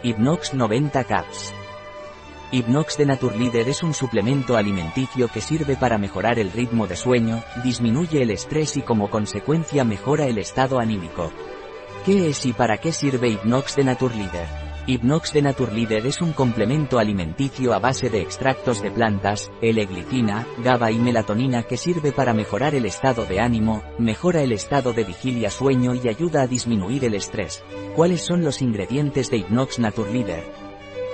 Hipnox 90 Caps. Hipnox de Naturleader es un suplemento alimenticio que sirve para mejorar el ritmo de sueño, disminuye el estrés y como consecuencia mejora el estado anímico. ¿Qué es y para qué sirve Hipnox de Naturleader? Hipnox de Naturleader es un complemento alimenticio a base de extractos de plantas, L-glicina, GABA y melatonina que sirve para mejorar el estado de ánimo, mejora el estado de vigilia-sueño y ayuda a disminuir el estrés. ¿Cuáles son los ingredientes de Hipnox Naturleader?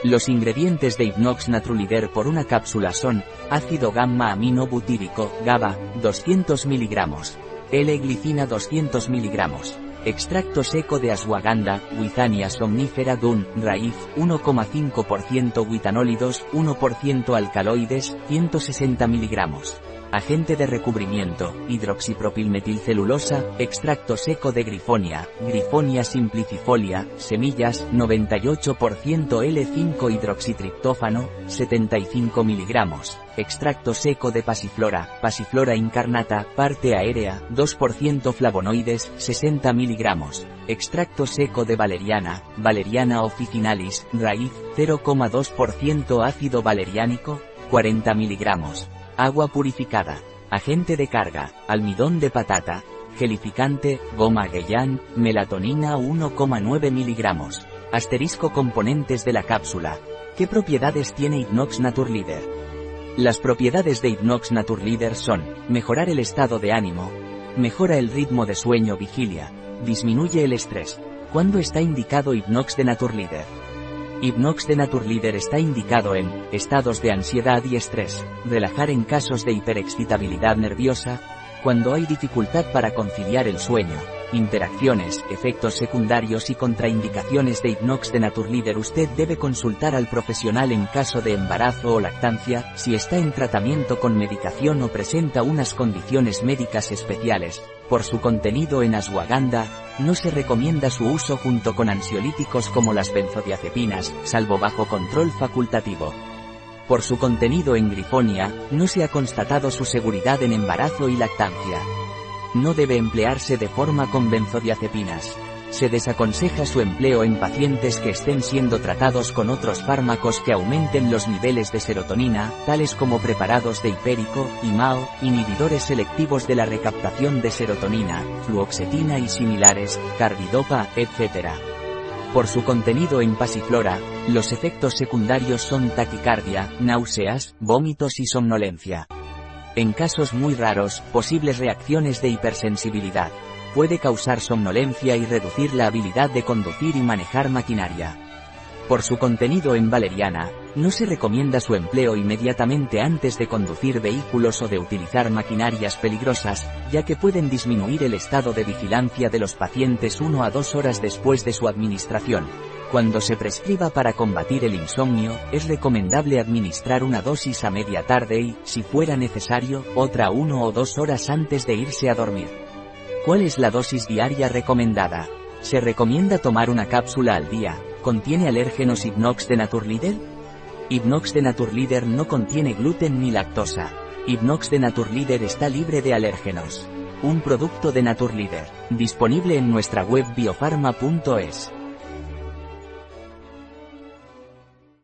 Los ingredientes de Hipnox Naturleader por una cápsula son, ácido gamma amino butírico, GABA, 200 mg, L-glicina 200 mg, Extracto seco de ashwagandha, Withania somnífera dun, raíz, 1,5% witanólidos, 1% alcaloides, 160 mg. Agente de recubrimiento, hidroxipropilmetilcelulosa, extracto seco de grifonia, grifonia simplicifolia, semillas, 98% L5 hidroxitriptófano, 75 mg. Extracto seco de pasiflora, pasiflora incarnata, parte aérea, 2% flavonoides, 60 mg. Extracto seco de valeriana, valeriana officinalis, raíz, 0,2% ácido valeriánico, 40 mg agua purificada, agente de carga, almidón de patata, gelificante, goma Gueyán, melatonina 1,9 miligramos. Asterisco componentes de la cápsula. ¿Qué propiedades tiene Hipnox Naturleader? Las propiedades de Hipnox Naturleader son, mejorar el estado de ánimo, mejora el ritmo de sueño vigilia, disminuye el estrés. ¿Cuándo está indicado Hipnox de Naturleader? Hipnox de Naturleader está indicado en estados de ansiedad y estrés, relajar en casos de hiperexcitabilidad nerviosa, cuando hay dificultad para conciliar el sueño, interacciones, efectos secundarios y contraindicaciones de Hipnox de Naturleader usted debe consultar al profesional en caso de embarazo o lactancia, si está en tratamiento con medicación o presenta unas condiciones médicas especiales, por su contenido en ashwagandha, no se recomienda su uso junto con ansiolíticos como las benzodiazepinas, salvo bajo control facultativo. Por su contenido en grifonia, no se ha constatado su seguridad en embarazo y lactancia. No debe emplearse de forma con benzodiazepinas se desaconseja su empleo en pacientes que estén siendo tratados con otros fármacos que aumenten los niveles de serotonina, tales como preparados de hipérico, IMAO, inhibidores selectivos de la recaptación de serotonina, fluoxetina y similares, carbidopa, etc. Por su contenido en pasiflora, los efectos secundarios son taquicardia, náuseas, vómitos y somnolencia. En casos muy raros, posibles reacciones de hipersensibilidad puede causar somnolencia y reducir la habilidad de conducir y manejar maquinaria. Por su contenido en valeriana, no se recomienda su empleo inmediatamente antes de conducir vehículos o de utilizar maquinarias peligrosas, ya que pueden disminuir el estado de vigilancia de los pacientes 1 a 2 horas después de su administración. Cuando se prescriba para combatir el insomnio, es recomendable administrar una dosis a media tarde y, si fuera necesario, otra 1 o 2 horas antes de irse a dormir. ¿Cuál es la dosis diaria recomendada? Se recomienda tomar una cápsula al día. ¿Contiene alérgenos Hipnox de Naturleader? Hipnox de Naturleader no contiene gluten ni lactosa. Hipnox de Naturleader está libre de alérgenos. Un producto de Naturleader, disponible en nuestra web biofarma.es.